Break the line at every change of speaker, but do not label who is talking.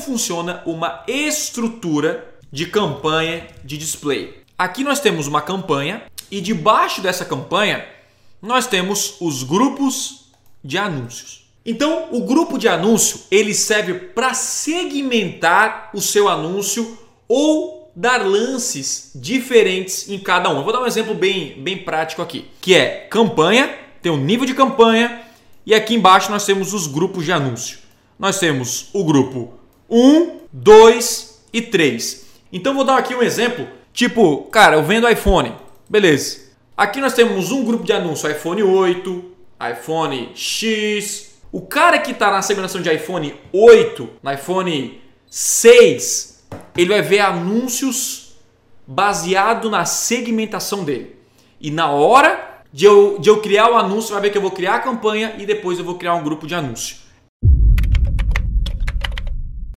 funciona uma estrutura de campanha de display. Aqui nós temos uma campanha e debaixo dessa campanha nós temos os grupos de anúncios. Então, o grupo de anúncio ele serve para segmentar o seu anúncio ou dar lances diferentes em cada um. Eu vou dar um exemplo bem, bem prático aqui, que é campanha, tem o um nível de campanha e aqui embaixo nós temos os grupos de anúncio. Nós temos o grupo 1, 2 e 3. Então vou dar aqui um exemplo, tipo, cara, eu vendo iPhone, beleza. Aqui nós temos um grupo de anúncio iPhone 8, iPhone X. O cara que está na segmentação de iPhone 8, no iPhone 6, ele vai ver anúncios baseado na segmentação dele. E na hora de eu, de eu criar o anúncio, vai ver que eu vou criar a campanha e depois eu vou criar um grupo de anúncio.